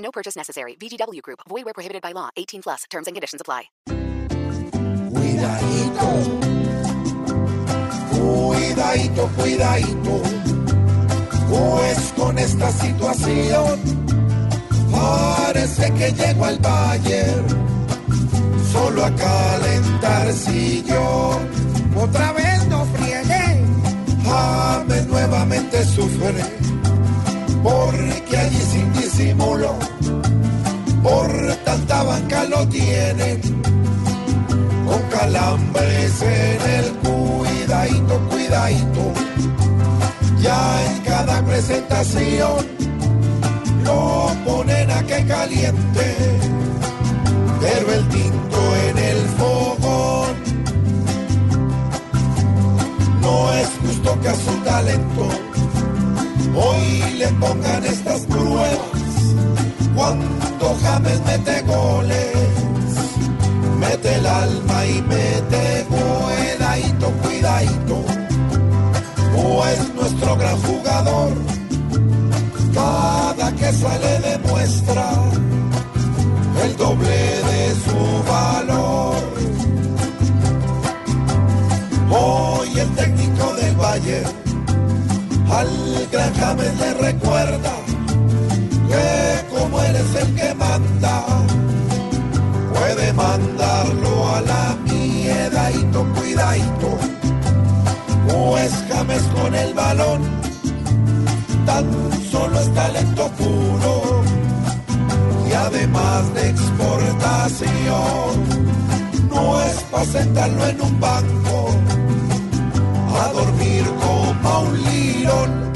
No purchase necessary. VGW Group. Void where prohibited by law. 18 plus. Terms and conditions apply. Cuidadito, cuidadito, cuidadito, pues con esta situación parece que llegó al Bayern solo a calentar sillón. Otra vez no friegue, James nuevamente sufre, porque allí sin con calambres en el cuidadito, cuidadito, ya en cada presentación lo ponen a que caliente, pero el tinto en el fogón no es justo que a su talento hoy le pongan estas pruebas. Cuando James mete goles, alma y mete cuidadito, cuidadito, pues nuestro gran jugador cada que sale demuestra el doble de su valor. Hoy el técnico del Valle al gran James le recuerda mandarlo a la miedadito, cuidadito, pues James con el balón tan solo es talento puro. Y además de exportación, no es para sentarlo en un banco a dormir como un lirón.